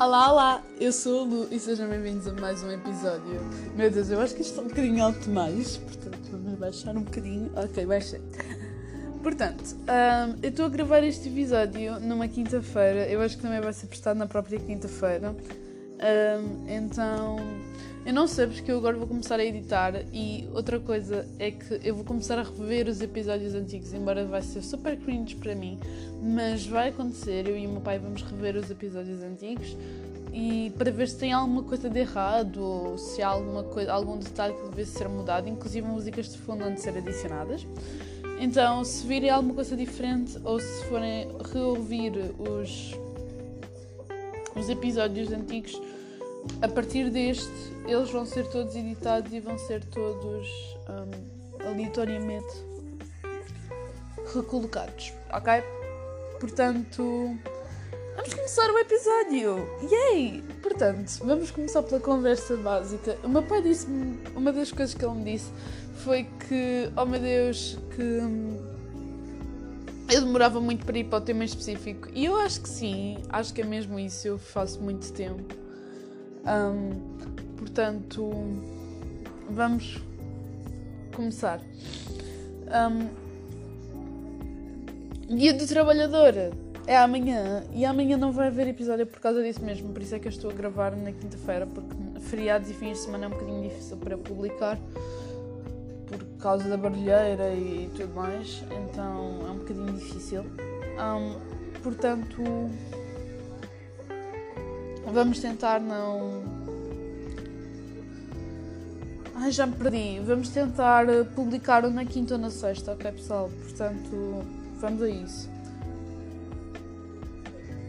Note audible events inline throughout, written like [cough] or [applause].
Olá, olá, eu sou a Lu e sejam bem-vindos a mais um episódio. Meu Deus, eu acho que isto está um bocadinho alto demais, portanto vamos baixar um bocadinho. Ok, baixei. Portanto, um, eu estou a gravar este episódio numa quinta-feira, eu acho que também vai ser prestado na própria quinta-feira. Um, então, eu não sei porque eu agora vou começar a editar e outra coisa é que eu vou começar a rever os episódios antigos, embora vai ser super cringe para mim, mas vai acontecer, eu e o meu pai vamos rever os episódios antigos e para ver se tem alguma coisa de errado ou se há alguma coisa, algum detalhe que deve ser mudado, inclusive músicas de fundo de ser adicionadas. Então, se virem alguma coisa diferente ou se forem reouvir os, os episódios antigos, a partir deste, eles vão ser todos editados e vão ser todos um, aleatoriamente recolocados, ok? Portanto, vamos começar o episódio! Yay! Portanto, vamos começar pela conversa básica. O meu pai disse-me, uma das coisas que ele me disse foi que, oh meu Deus, que hum, eu demorava muito para ir para o tema específico. E eu acho que sim, acho que é mesmo isso, eu faço muito tempo. Um, portanto, vamos começar. Um, dia do trabalhador é amanhã e amanhã não vai haver episódio por causa disso mesmo, por isso é que eu estou a gravar na quinta-feira, porque feriados e fins de semana é um bocadinho difícil para publicar por causa da barulheira e tudo mais, então é um bocadinho difícil. Um, portanto, Vamos tentar não. Ai, já me perdi. Vamos tentar eh, publicar na quinta ou na sexta, ok, pessoal? Portanto, vamos a isso.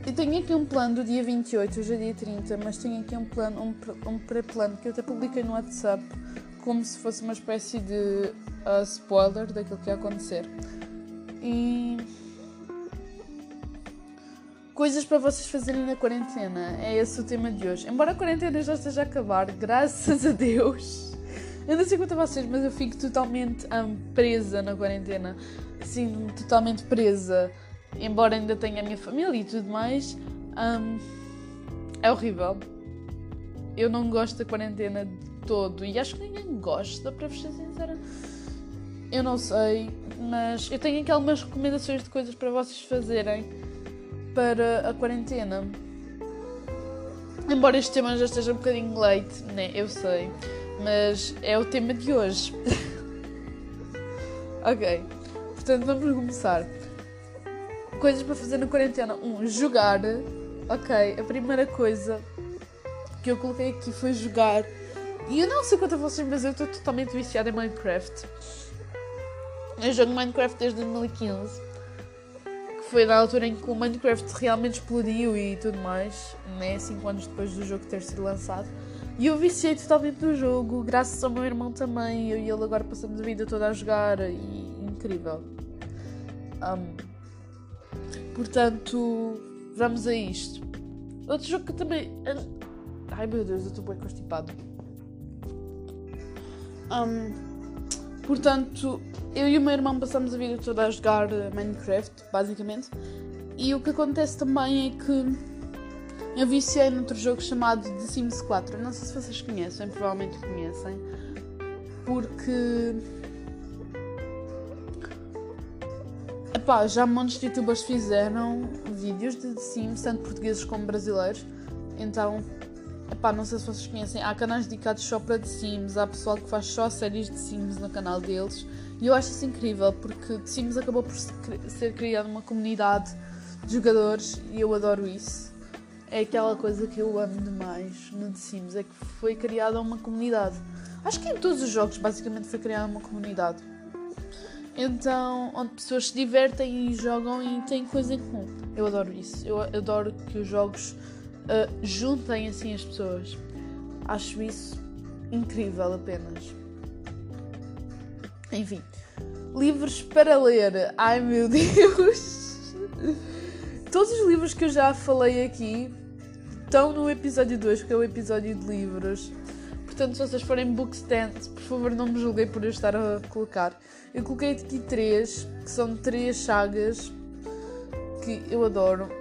Eu tenho aqui um plano do dia 28, hoje é dia 30, mas tenho aqui um plano, um, um pré-plano que eu até publiquei no WhatsApp como se fosse uma espécie de uh, spoiler daquilo que ia acontecer. E Coisas para vocês fazerem na quarentena. É esse o tema de hoje. Embora a quarentena já esteja a acabar, graças a Deus. Eu não sei quanto a vocês, mas eu fico totalmente um, presa na quarentena. Assim, totalmente presa. Embora ainda tenha a minha família e tudo mais. Um, é horrível. Eu não gosto da quarentena de todo. E acho que ninguém gosta, para vos ser sincera. Eu não sei, mas eu tenho aqui algumas recomendações de coisas para vocês fazerem para a quarentena. Embora este tema já esteja um bocadinho leite, né? Eu sei. Mas é o tema de hoje. [laughs] ok. Portanto, vamos começar. Coisas para fazer na quarentena. Um, jogar. Ok. A primeira coisa que eu coloquei aqui foi jogar. E eu não sei quanto a vocês, mas eu estou totalmente viciada em Minecraft. Eu jogo Minecraft desde 2015 foi na altura em que o Minecraft realmente explodiu e tudo mais, né? 5 anos depois do jogo ter sido lançado. E eu viciei totalmente no jogo, graças ao meu irmão também. Eu e ele agora passamos a vida toda a jogar e incrível. Um, portanto, vamos a isto. Outro jogo que também. Ai meu Deus, eu estou bem constipado. Um, Portanto, eu e o meu irmão passamos a vida toda a jogar eh, Minecraft, basicamente. E o que acontece também é que eu viciei noutro jogo chamado The Sims 4. Não sei se vocês conhecem, provavelmente conhecem. Porque. Epá, já montes de youtubers fizeram vídeos de The Sims, tanto portugueses como brasileiros. Então Epá, não sei se vocês conhecem, há canais dedicados só para The Sims, há pessoal que faz só séries de Sims no canal deles e eu acho isso incrível porque The Sims acabou por ser criado uma comunidade de jogadores e eu adoro isso. É aquela coisa que eu amo demais no The Sims, é que foi criada uma comunidade. Acho que em todos os jogos basicamente foi criada uma comunidade. Então, onde pessoas se divertem e jogam e têm coisa em comum. Eu adoro isso. Eu adoro que os jogos uh, juntem assim as pessoas. Acho isso incrível apenas. Enfim, livros para ler. Ai meu [laughs] Deus! Todos os livros que eu já falei aqui estão no episódio 2, que é o episódio de livros. Portanto, se vocês forem bookstand, por favor não me julguem por eu estar a colocar. Eu coloquei aqui três, que são três sagas que eu adoro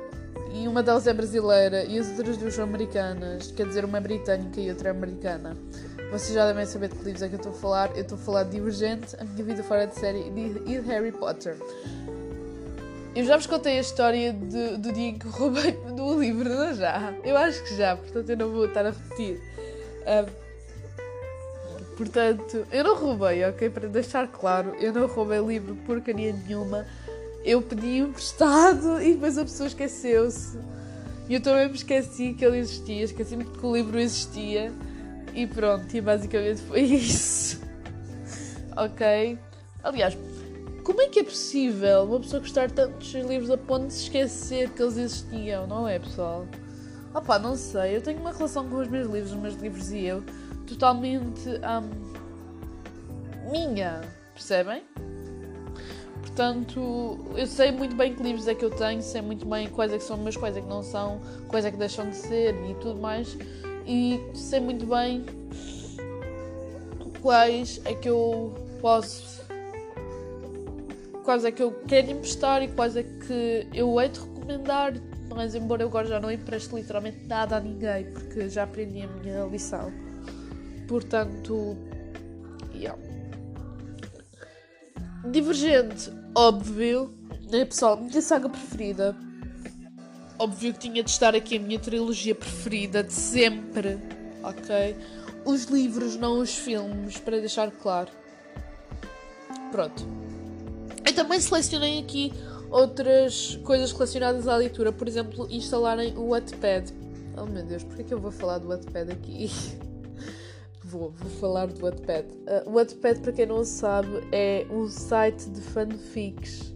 e uma delas é brasileira e as outras duas são americanas, quer dizer, uma é britânica e outra é americana. Vocês já devem saber de que livros é que eu estou a falar. Eu estou a falar de Divergente, A Minha Vida Fora de Série e de Harry Potter. Eu já vos contei a história de, do dia em que roubei [laughs] do livro, não já? Eu acho que já, portanto eu não vou estar a repetir. Uh, portanto, eu não roubei, ok? Para deixar claro, eu não roubei livro porcaria nenhuma. Eu pedi emprestado e depois a pessoa esqueceu-se. E eu também me esqueci que ele existia, esqueci-me que o livro existia. E pronto, e basicamente foi [laughs] isso. ok? Aliás, como é que é possível uma pessoa gostar tanto dos livros a ponto de se esquecer que eles existiam, não é, pessoal? Ah pá, não sei. Eu tenho uma relação com os meus livros, os meus livros e eu, totalmente. Um, minha. Percebem? Portanto, eu sei muito bem que livros é que eu tenho, sei muito bem quais é que são meus, quais é que não são, quais é que deixam de ser e tudo mais. E sei muito bem quais é que eu posso quais é que eu quero emprestar e quais é que eu hei de recomendar, mas embora eu agora já não empreste literalmente nada a ninguém, porque já aprendi a minha lição. Portanto, Divergente, óbvio, né pessoal, minha saga preferida. Óbvio que tinha de estar aqui a minha trilogia preferida de sempre, ok? Os livros, não os filmes, para deixar claro. Pronto. Eu também selecionei aqui outras coisas relacionadas à leitura, por exemplo, instalarem o Wattpad. Oh meu Deus, porquê é que eu vou falar do Wattpad aqui? [laughs] vou, vou falar do Wattpad. Uh, o Wattpad, para quem não sabe, é um site de fanfics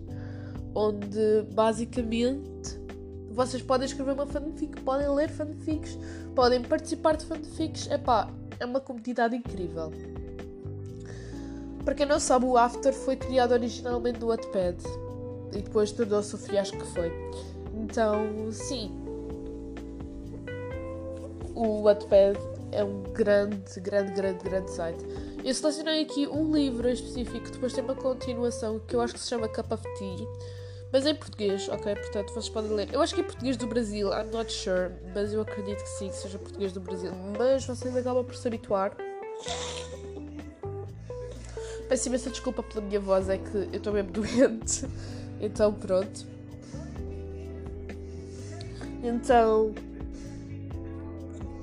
onde basicamente vocês podem escrever uma fanfic, podem ler fanfics, podem participar de fanfics. Epá, é uma comunidade incrível. Para quem não sabe, o After foi criado originalmente no Wattpad e depois tornou-se o fiasco que foi. Então, sim, o Wattpad é um grande, grande, grande, grande site. Eu selecionei aqui um livro em específico, depois tem uma continuação que eu acho que se chama Cup of Tea, mas em português, ok? Portanto, vocês podem ler. Eu acho que é português do Brasil, I'm not sure, mas eu acredito que sim, que seja português do Brasil. Mas vocês acabam por se habituar. Peço imensa desculpa pela minha voz, é que eu estou mesmo [laughs] doente. Então, pronto. Então,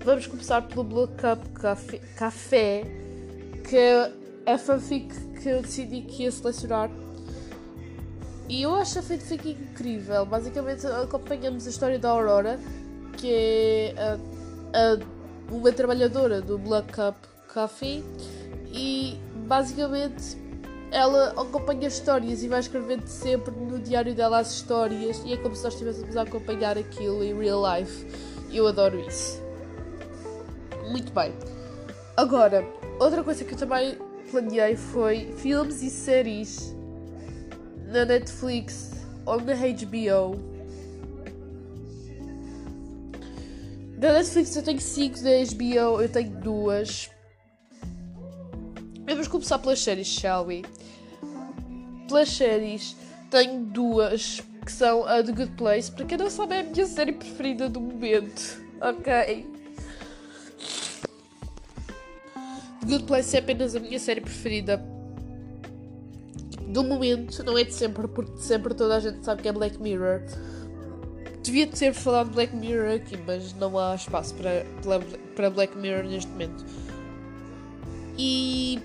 vamos começar pelo Blue Cup Café, Café que é a fanfic que eu decidi que ia selecionar. E eu acho a fanfic incrível. Basicamente, acompanhamos a história da Aurora, que é a, a, uma trabalhadora do Black Cup Coffee, e basicamente ela acompanha histórias e vai escrevendo sempre no diário dela as histórias e é como se nós estivéssemos a acompanhar aquilo em real life. Eu adoro isso. Muito bem. Agora, outra coisa que eu também planeei foi filmes e séries na Netflix ou na HBO. Da Netflix eu tenho 5, da HBO eu tenho duas. Vamos começar pelas séries, shall we? Pelas séries, tenho duas que são a The Good Place. Para quem não sabe, é a minha série preferida do momento. Ok? Good Place é apenas a minha série preferida do momento, não é de sempre, porque de sempre toda a gente sabe que é Black Mirror. Devia ter falado de Black Mirror aqui, mas não há espaço para, para Black Mirror neste momento. E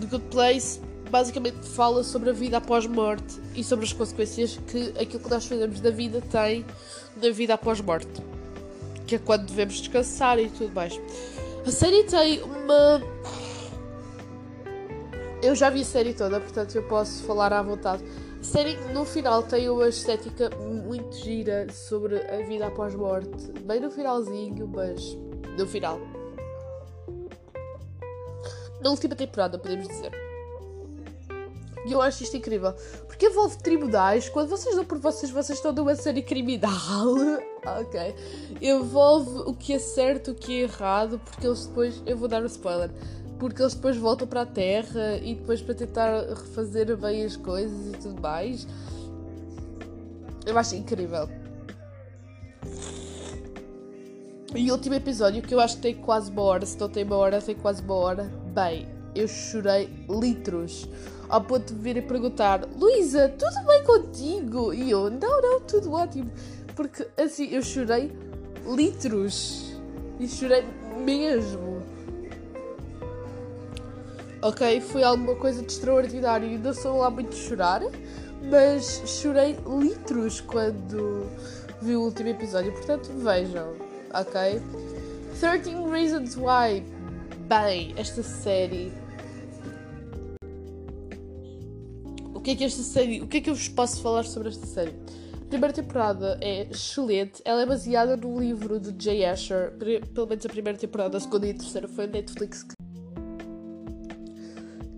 The Good Place basicamente fala sobre a vida após morte e sobre as consequências que aquilo que nós fazemos da vida tem na vida após morte. Que é quando devemos descansar e tudo mais. A série tem uma. Eu já vi a série toda, portanto eu posso falar à vontade. A série no final tem uma estética muito gira sobre a vida após morte. Bem no finalzinho, mas no final na última temporada, podemos dizer. E eu acho isto incrível. Porque envolve tribunais. Quando vocês dão por vocês, vocês estão numa série criminal. [laughs] ok. Envolve o que é certo, o que é errado. Porque eles depois. Eu vou dar um spoiler. Porque eles depois voltam para a Terra e depois para tentar refazer bem as coisas e tudo mais. Eu acho incrível. E o último episódio, que eu acho que tem quase uma hora, se não tem uma hora, tem quase uma hora. Bem, eu chorei litros. Ao ponto de vir e perguntar: Luísa, tudo bem contigo? E eu: Não, não, tudo ótimo. Porque assim, eu chorei litros. E chorei mesmo. Ok, foi alguma coisa de extraordinário. Ainda sou lá muito chorar, mas chorei litros quando vi o último episódio. Portanto, vejam ok? 13 Reasons Why. Bem, esta série. O que é que esta série. O que é que eu vos posso falar sobre esta série? A primeira temporada é excelente. Ela é baseada no livro de Jay Asher. Pelo menos a primeira temporada, a segunda e a terceira foi a Netflix.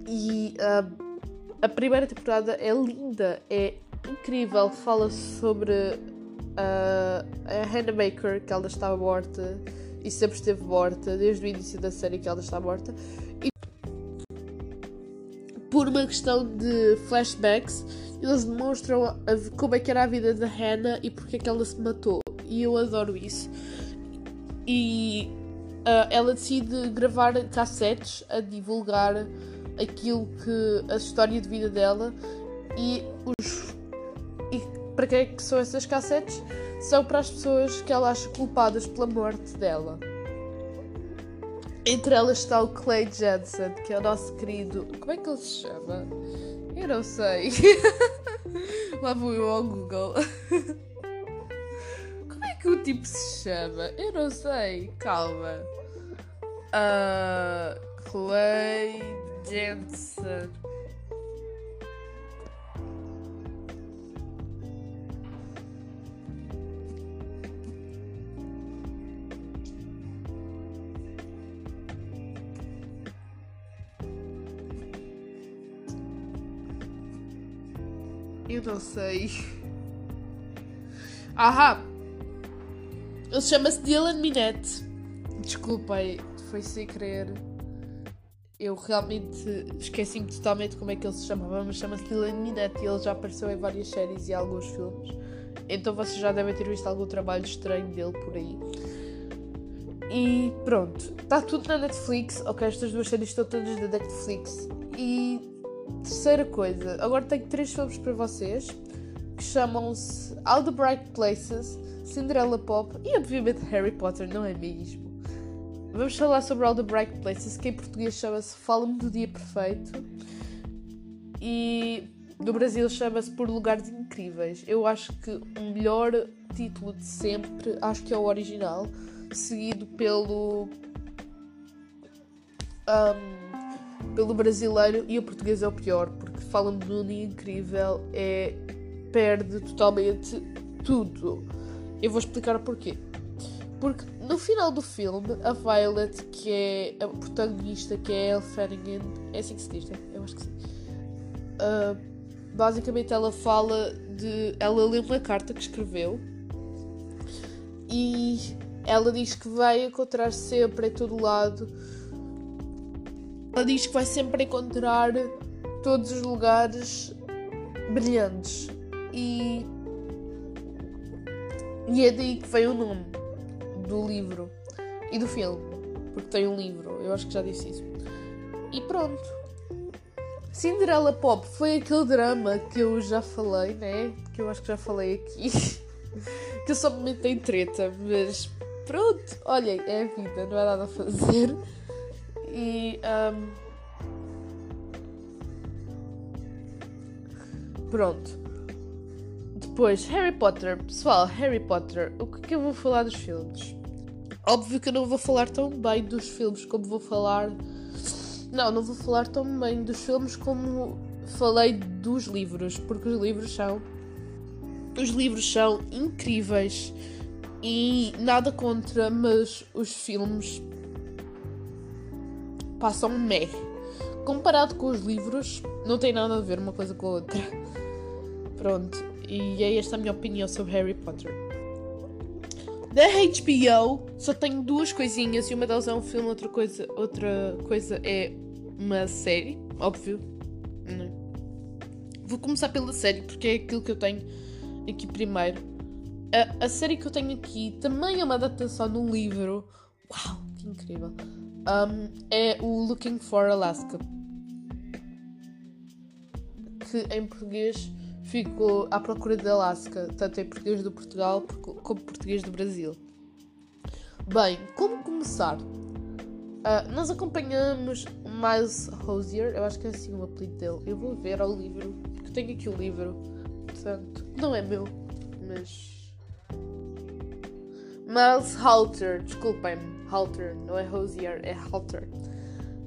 E uh, a primeira temporada é linda, é incrível. Fala sobre Uh, a Hannah Baker, que ela está morta e sempre esteve morta, desde o início da série que ela está morta. E por uma questão de flashbacks, eles demonstram a, como é que era a vida da Hannah e porque é que ela se matou. E eu adoro isso. E uh, ela decide gravar cassetes a divulgar aquilo que a história de vida dela e os para quem é que são essas cassetes? São para as pessoas que ela acha culpadas pela morte dela. Entre elas está o Clay Jensen, que é o nosso querido. Como é que ele se chama? Eu não sei. [laughs] Lá vou eu ao Google. [laughs] Como é que o tipo se chama? Eu não sei. Calma. Uh, Clay Jensen. Não sei. Ahá! Ele chama-se Dylan Minette. Desculpem, foi sem querer. Eu realmente esqueci-me totalmente como é que ele se chamava, mas chama-se Dylan Minette e ele já apareceu em várias séries e alguns filmes. Então vocês já devem ter visto algum trabalho estranho dele por aí. E pronto, está tudo na Netflix. Ok, estas duas séries estão todas na Netflix. E Terceira coisa, agora tenho três filmes para vocês que chamam-se All the Bright Places, Cinderella Pop e obviamente Harry Potter, não é mesmo? Vamos falar sobre All the Bright Places, que em português chama-se Fala-me do Dia Perfeito e no Brasil chama-se Por Lugares Incríveis. Eu acho que o melhor título de sempre, acho que é o original, seguido pelo. Um, pelo brasileiro e o português é o pior, porque falam de um incrível, é perde totalmente tudo. Eu vou explicar porquê. Porque no final do filme, a Violet, que é a protagonista, que é Elle Fanningham, é assim que se diz, né? Eu acho que sim. Uh, basicamente ela fala de. Ela lê uma carta que escreveu e ela diz que vai encontrar sempre em todo lado ela diz que vai sempre encontrar todos os lugares brilhantes. E, e é daí que vem o nome do livro e do filme. Porque tem um livro, eu acho que já disse isso. E pronto. Cinderella Pop foi aquele drama que eu já falei, né? Que eu acho que já falei aqui. [laughs] que eu só me meto em treta, mas pronto, olhem, é a vida, não há nada a fazer. E. Um, pronto. Depois, Harry Potter. Pessoal, Harry Potter. O que é que eu vou falar dos filmes? Óbvio que eu não vou falar tão bem dos filmes como vou falar. Não, não vou falar tão bem dos filmes como falei dos livros, porque os livros são. Os livros são incríveis e nada contra, mas os filmes passam meh. Comparado com os livros, não tem nada a ver uma coisa com a outra. Pronto, e é esta a minha opinião sobre Harry Potter. Da HBO só tenho duas coisinhas e uma delas é um filme, outra coisa, outra coisa é uma série, óbvio. Vou começar pela série porque é aquilo que eu tenho aqui primeiro. A, a série que eu tenho aqui também é uma adaptação de um livro. Uau, que incrível! Um, é o Looking for Alaska. Que em português ficou à procura de Alaska, tanto em português do Portugal como português do Brasil. Bem, como começar? Uh, nós acompanhamos Miles Hosier, eu acho que é assim o apelido dele. Eu vou ver ao livro, porque tenho aqui o livro, portanto, não é meu, mas. Miles Halter, desculpem-me. Halter, não é Hosier, é Halter.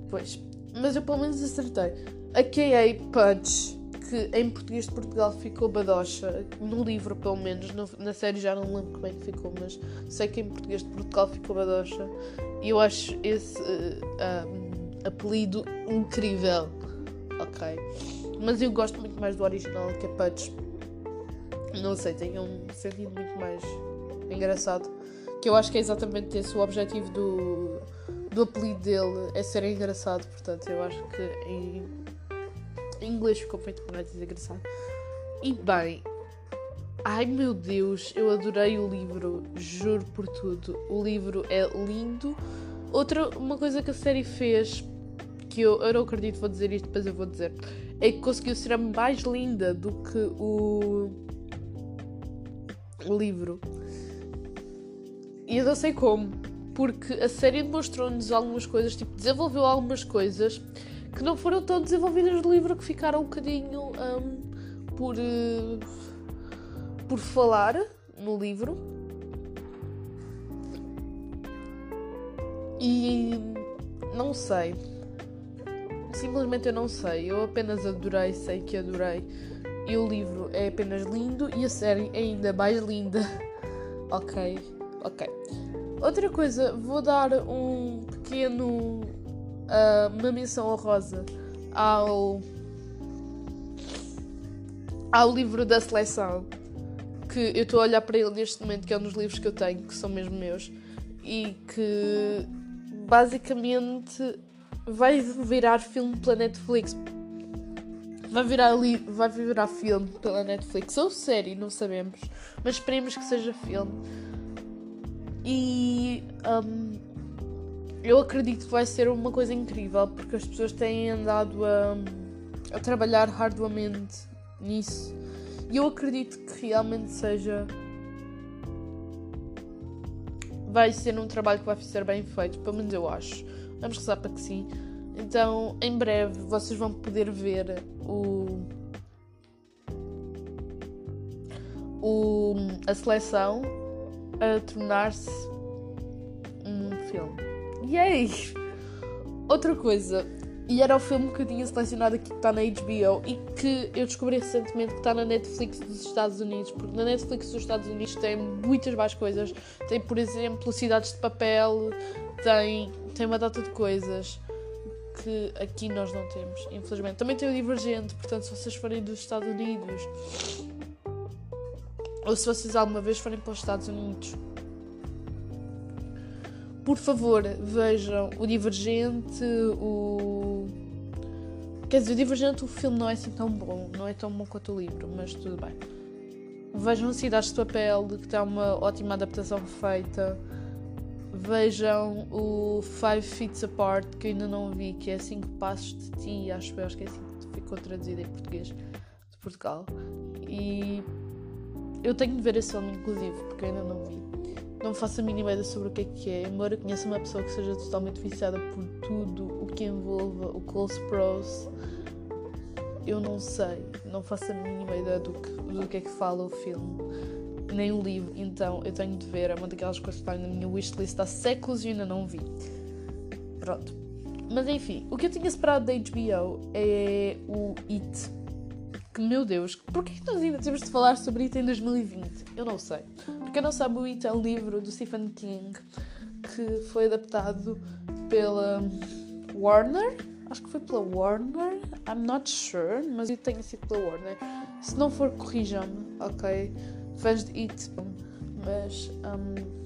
Pois, mas eu pelo menos acertei. A K.A. Punch, que em português de Portugal ficou badocha, no livro pelo menos, no, na série já não lembro como é que ficou, mas sei que em português de Portugal ficou badocha. E eu acho esse uh, apelido incrível. Ok. Mas eu gosto muito mais do original, que é Punch. Não sei, tem um sentido muito mais engraçado que eu acho que é exatamente esse o objetivo do, do apelido dele, é ser engraçado, portanto eu acho que em, em inglês ficou feito mais engraçado. E bem, ai meu Deus, eu adorei o livro, juro por tudo. O livro é lindo. Outra uma coisa que a série fez, que eu, eu não acredito, vou dizer isto, depois eu vou dizer, é que conseguiu ser mais linda do que o, o livro. E eu não sei como, porque a série demonstrou-nos algumas coisas, tipo, desenvolveu algumas coisas que não foram tão desenvolvidas no livro, que ficaram um bocadinho um, por, uh, por falar no livro. E não sei. Simplesmente eu não sei. Eu apenas adorei, sei que adorei. E o livro é apenas lindo e a série é ainda mais linda. [laughs] ok? Ok. Outra coisa, vou dar um pequeno. Uh, uma menção honrosa ao. ao livro da seleção. Que eu estou a olhar para ele neste momento, que é um dos livros que eu tenho, que são mesmo meus. E que basicamente vai virar filme pela Netflix. Vai virar, li vai virar filme pela Netflix ou série, não sabemos. Mas esperemos que seja filme e um, eu acredito que vai ser uma coisa incrível porque as pessoas têm andado a, a trabalhar arduamente nisso. E eu acredito que realmente seja. Vai ser um trabalho que vai ser bem feito, pelo menos eu acho. Vamos rezar para que sim. Então, em breve, vocês vão poder ver o. o a seleção a tornar-se um filme. Yay! Outra coisa, e era o filme que eu tinha selecionado aqui que está na HBO e que eu descobri recentemente que está na Netflix dos Estados Unidos, porque na Netflix dos Estados Unidos tem muitas mais coisas. Tem, por exemplo, Cidades de Papel, tem, tem uma data de coisas que aqui nós não temos, infelizmente. Também tem o Divergente, portanto, se vocês forem dos Estados Unidos ou se vocês alguma vez forem para os Estados Unidos, por favor, vejam o Divergente, o. Quer dizer, o Divergente, o filme não é assim tão bom, não é tão bom quanto o livro, mas tudo bem. Vejam Cidades de Papel, que tem uma ótima adaptação feita. Vejam o Five Feet Apart, que ainda não vi, que é 5 Passos de Ti, acho acho que é assim que ficou traduzido em português de Portugal. E eu tenho de ver esse filme, inclusive, porque eu ainda não vi. Não faço a mínima ideia sobre o que é que é, embora conheça uma pessoa que seja totalmente viciada por tudo o que envolva o Close Pros. Eu não sei, não faço a mínima ideia do que, do que é que fala o filme, nem o livro, então eu tenho de ver. É uma daquelas coisas que está na minha wishlist há séculos e ainda não vi. Pronto. Mas enfim, o que eu tinha esperado da HBO é o It que, meu Deus, porquê que nós ainda temos de falar sobre It em 2020? Eu não sei. Porque eu não sabe, o It é um livro do Stephen King que foi adaptado pela Warner. Acho que foi pela Warner. I'm not sure, mas eu tenho sido pela Warner. Se não for, corrijam-me, ok? Fãs de It. Mas. Um,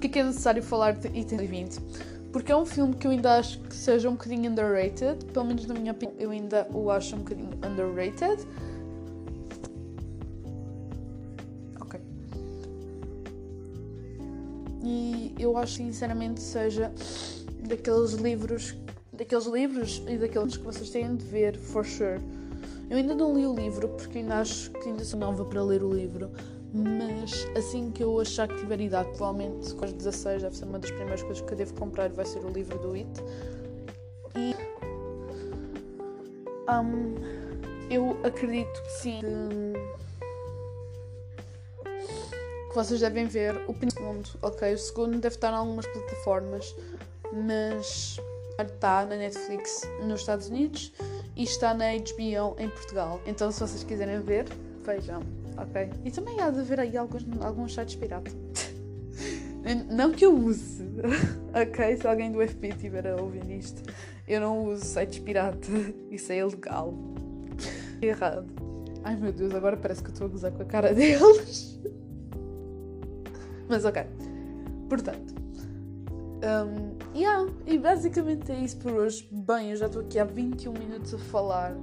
é que é necessário falar de It em 2020? porque é um filme que eu ainda acho que seja um bocadinho underrated, pelo menos na minha opinião, eu ainda o acho um bocadinho underrated. Ok. E eu acho sinceramente seja daqueles livros, daqueles livros e daqueles que vocês têm de ver, for sure. Eu ainda não li o livro porque ainda acho que ainda sou nova para ler o livro, mas assim que eu achar que tiver idade, provavelmente com os 16 deve ser uma das primeiras coisas que eu devo comprar vai ser o livro do It. E um, eu acredito que sim que, que vocês devem ver o segundo, ok? O segundo deve estar em algumas plataformas, mas está na Netflix nos Estados Unidos e está na HBO em Portugal. Então se vocês quiserem ver, vejam ok? E também há de haver aí alguns, alguns sites pirata. [laughs] não que eu use, [laughs] ok? Se alguém do FP estiver a ouvir isto, eu não uso sites pirata, [laughs] isso é ilegal. Errado. Ai meu Deus, agora parece que eu estou a gozar com a cara deles. Mas ok. Portanto. Um, yeah, e basicamente é isso por hoje. Bem, eu já estou aqui há 21 minutos a falar.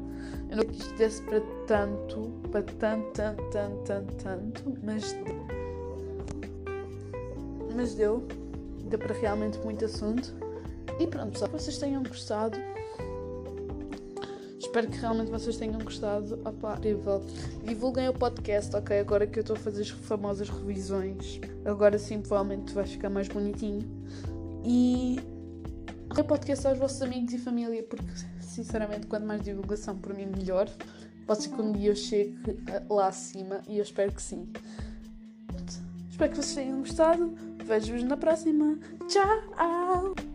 Eu não quis desse para tanto, para tanto, tanto, tanto, tanto, tanto, mas mas deu, deu para realmente muito assunto. E pronto, pessoal, vocês tenham gostado. Espero que realmente vocês tenham gostado. Opa, incrível. Divulguem o podcast, ok? Agora que eu estou a fazer as famosas revisões. Agora sim, provavelmente vai ficar mais bonitinho. E o podcast aos vossos amigos e família, porque sinceramente, quanto mais divulgação para mim, melhor. Pode ser que um dia eu chegue lá acima e eu espero que sim. Espero que vocês tenham gostado. Vejo-vos na próxima. Tchau!